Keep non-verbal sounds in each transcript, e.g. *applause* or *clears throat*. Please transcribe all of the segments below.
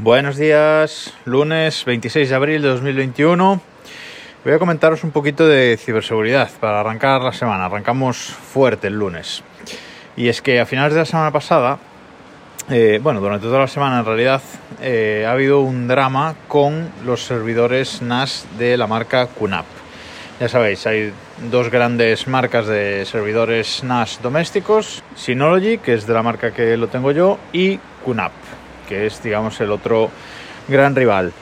Buenos días, lunes 26 de abril de 2021. Voy a comentaros un poquito de ciberseguridad para arrancar la semana. Arrancamos fuerte el lunes. Y es que a finales de la semana pasada, eh, bueno, durante toda la semana en realidad, eh, ha habido un drama con los servidores NAS de la marca QNAP. Ya sabéis, hay dos grandes marcas de servidores NAS domésticos, Synology, que es de la marca que lo tengo yo, y QNAP, que es, digamos, el otro gran rival.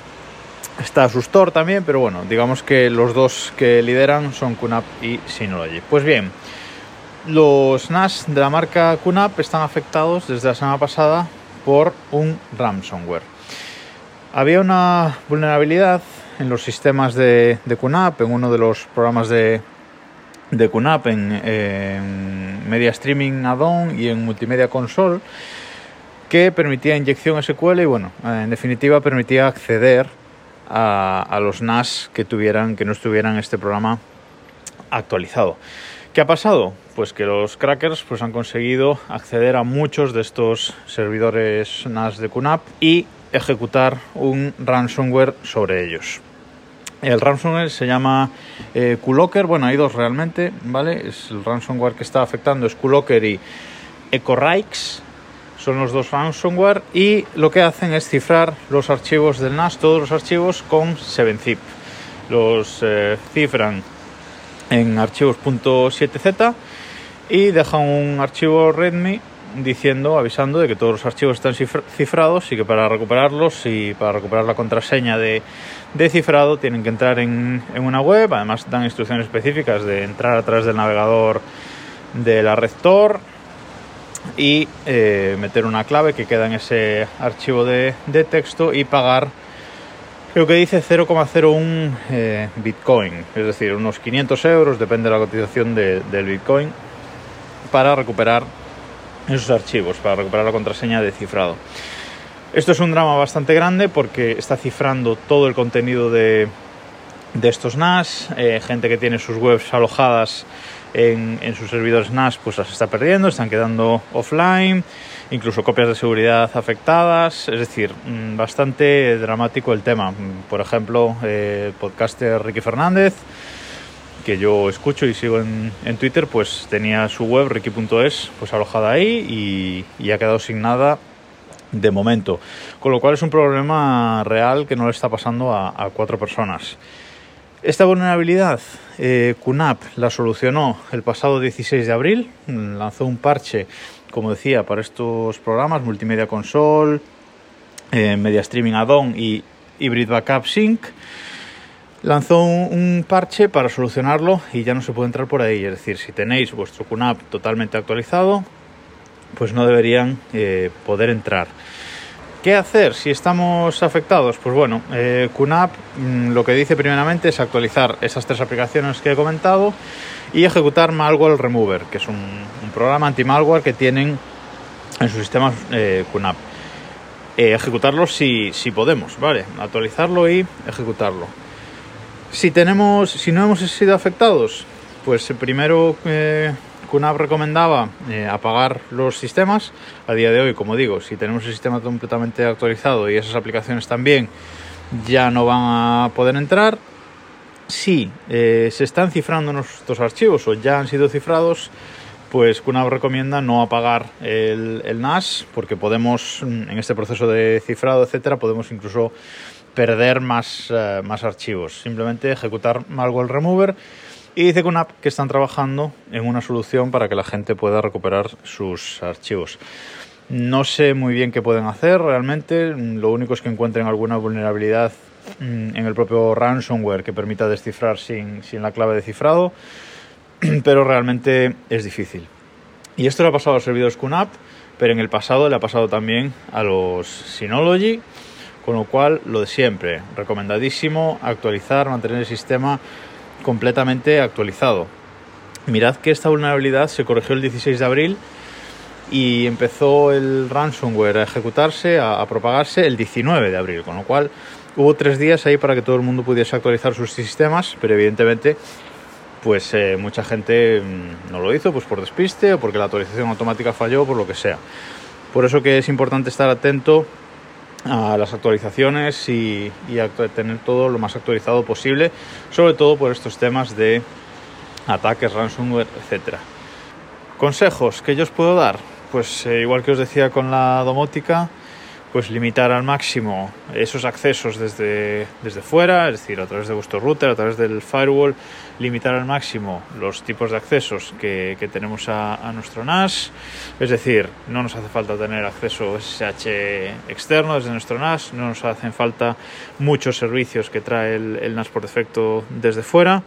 Está Sustor también, pero bueno, digamos que los dos que lideran son QNAP y Synology. Pues bien, los NAS de la marca QNAP están afectados desde la semana pasada por un ransomware. Había una vulnerabilidad en los sistemas de, de en uno de los programas de, de QNAP, en, en Media Streaming Add-on y en Multimedia Console, que permitía inyección SQL y bueno, en definitiva permitía acceder a, los NAS que tuvieran, que no estuvieran este programa actualizado. ¿Qué ha pasado? Pues que los crackers pues, han conseguido acceder a muchos de estos servidores NAS de QNAP y ejecutar un ransomware sobre ellos. El ransomware se llama eh, QLocker, bueno, hay dos realmente, ¿vale? Es el ransomware que está afectando es QLocker y EcoRikes, son los dos ransomware y lo que hacen es cifrar los archivos del NAS, todos los archivos con 7-zip. Los eh, cifran en archivos .7z y dejan un archivo readme diciendo, avisando de que todos los archivos están cifrados y que para recuperarlos y para recuperar la contraseña de, de cifrado tienen que entrar en, en, una web. Además dan instrucciones específicas de entrar a través del navegador de la y eh, meter una clave que queda en ese archivo de, texto y pagar creo que dice 0,01 eh, Bitcoin, es decir, unos 500 euros, depende de la cotización de, del Bitcoin, para recuperar esos archivos, para recuperar la contraseña de cifrado. Esto es un drama bastante grande porque está cifrando todo el contenido de, de estos NAS, eh, gente que tiene sus webs alojadas en, en, sus servidores NAS pues las está perdiendo, están quedando offline, incluso copias de seguridad afectadas, es decir, mm, bastante dramático el tema. Por ejemplo, eh, el podcaster Ricky Fernández, que yo escucho y sigo en, en Twitter, pues tenía su web ricky.es pues alojada ahí y, y ha quedado sin nada de momento. Con lo cual es un problema real que no le está pasando a, a cuatro personas. Esta vulnerabilidad, eh, QNAP la solucionó el pasado 16 de abril, lanzó un parche, como decía, para estos programas, Multimedia Console, eh, Media Streaming Add-on y Hybrid Backup Sync. Lanzó un, un, parche para solucionarlo y ya no se puede entrar por ahí. Es decir, si tenéis vuestro QNAP totalmente actualizado, pues no deberían eh, poder entrar. ¿Qué hacer si estamos afectados? Pues bueno, eh, QNAP mmm, lo que dice primeramente es actualizar esas tres aplicaciones que he comentado y ejecutar Malware Remover, que es un, un programa anti-malware que tienen en sus sistemas eh, QNAP. Eh, ejecutarlo si, si podemos, ¿vale? Actualizarlo y ejecutarlo. Si, tenemos, si no hemos sido afectados, pues primero eh, QNAP recomendaba eh, apagar los sistemas. A día de hoy, como digo, si tenemos el sistema completamente actualizado y esas aplicaciones también ya no van a poder entrar. Si eh, se están cifrando nuestros archivos o ya han sido cifrados, pues QNAP recomienda no apagar el, el, NAS porque podemos, en este proceso de cifrado, etcétera, podemos incluso perder más, uh, más archivos. Simplemente ejecutar malware remover y dice QNAP que están trabajando en una solución para que la gente pueda recuperar sus archivos. No sé muy bien qué pueden hacer realmente, lo único es que encuentren alguna vulnerabilidad en el propio ransomware que permita descifrar sin, sin la clave de cifrado, *clears throat* pero realmente es difícil. Y esto le ha pasado a los servidores QNAP, pero en el pasado le ha pasado también a los Synology, con lo cual lo de siempre, recomendadísimo actualizar, mantener el sistema completamente actualizado. Mirad que esta vulnerabilidad se corrigió el 16 de abril y empezó el ransomware a ejecutarse, a, propagarse el 19 de abril, con lo cual hubo tres días ahí para que todo el mundo pudiese actualizar sus sistemas, pero evidentemente pues eh, mucha gente mmm, no lo hizo pues por despiste o porque la actualización automática falló, por lo que sea. Por eso que es importante estar atento a las actualizaciones y, y a tener todo lo más actualizado posible, sobre todo por estos temas de ataques, ransomware, etcétera. Consejos que yo os puedo dar, pues eh, igual que os decía con la domótica, pues limitar al máximo esos accesos desde, desde fuera, es decir, a través de vuestro router, a través del firewall, limitar al máximo los tipos de accesos que, que tenemos a, a, nuestro NAS, es decir, no nos hace falta tener acceso SSH externo desde nuestro NAS, no nos hacen falta muchos servicios que trae el, el NAS por defecto desde fuera.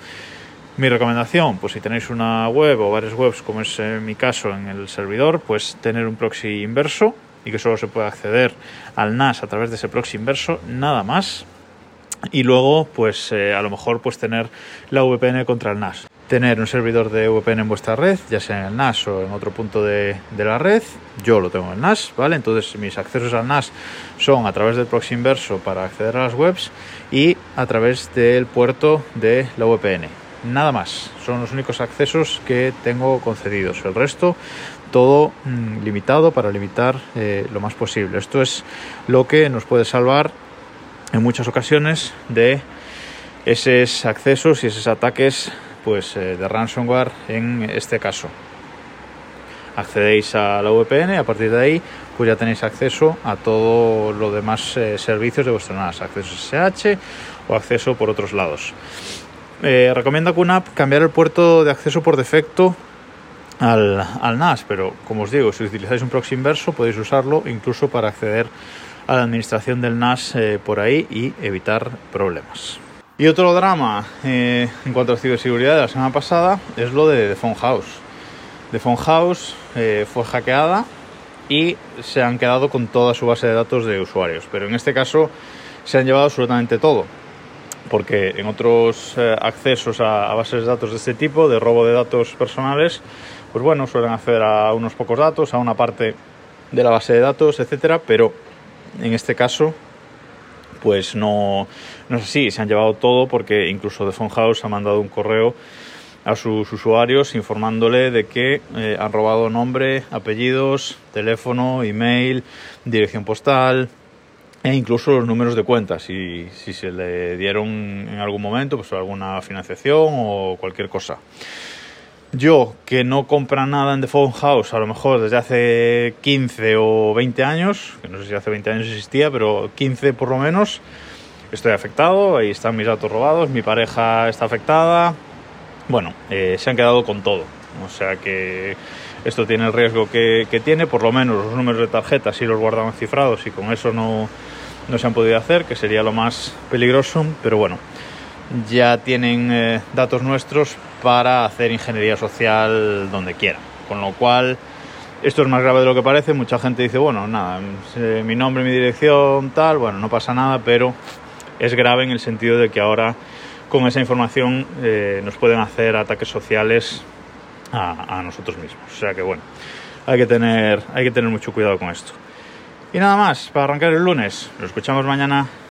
Mi recomendación, pues si tenéis una web o varias webs, como es en mi caso en el servidor, pues tener un proxy inverso, y que solo se puede acceder al NAS a través de ese proxy inverso, nada más. Y luego, pues eh, a lo mejor pues tener la VPN contra el NAS. Tener un servidor de VPN en vuestra red, ya sea en el NAS o en otro punto de, de la red. Yo lo tengo en el NAS, ¿vale? Entonces mis accesos al NAS son a través del proxy inverso para acceder a las webs y a través del puerto de la VPN. Nada más, son los únicos accesos que tengo concedidos. El resto todo mmm, limitado para limitar eh, lo más posible. Esto es lo que nos puede salvar en muchas ocasiones de esos accesos y esos ataques pues, eh, de ransomware en este caso. Accedéis a la VPN y a partir de ahí pues ya tenéis acceso a todo lo demás eh, servicios de vuestro NAS, acceso SSH o acceso por otros lados. Eh, recomienda QNAP cambiar el puerto de acceso por defecto al, NAS, pero como os digo, si utilizáis un proxy inverso podéis usarlo incluso para acceder a la administración del NAS eh, por ahí y evitar problemas. Y otro drama eh, en cuanto a ciberseguridad de la semana pasada es lo de The Phone House. The Phone House eh, fue hackeada y se han quedado con toda su base de datos de usuarios, pero en este caso se han llevado absolutamente todo porque en otros eh, accesos a, bases de datos de este tipo, de robo de datos personales, pues bueno, suelen acceder a unos pocos datos, a una parte de la base de datos, etcétera, pero en este caso, pues no, no es así, se han llevado todo porque incluso The Phone House ha mandado un correo a sus usuarios informándole de que eh, han robado nombre, apellidos, teléfono, email, dirección postal, e incluso los números de cuentas, si, si se le dieron en algún momento pues alguna financiación o cualquier cosa. Yo, que no compra nada en The Phone House, a lo mejor desde hace 15 o 20 años, que no sé si hace 20 años existía, pero 15 por lo menos, estoy afectado, ahí están mis datos robados, mi pareja está afectada, bueno, eh, se han quedado con todo, o sea que esto tiene el riesgo que, que tiene, por lo menos los números de tarjeta sí los guardan cifrados y con eso no, no se han podido hacer, que sería lo más peligroso, pero bueno, ya tienen eh, datos nuestros para hacer ingeniería social donde quieran. Con lo cual, esto es más grave de lo que parece. Mucha gente dice, bueno, nada, eh, mi nombre, mi dirección, tal, bueno, no pasa nada, pero es grave en el sentido de que ahora con esa información eh, nos pueden hacer ataques sociales a, a, nosotros mismos. O sea que bueno, hay que, tener, hay que tener mucho cuidado con esto. Y nada más, para arrancar el lunes, lo escuchamos mañana.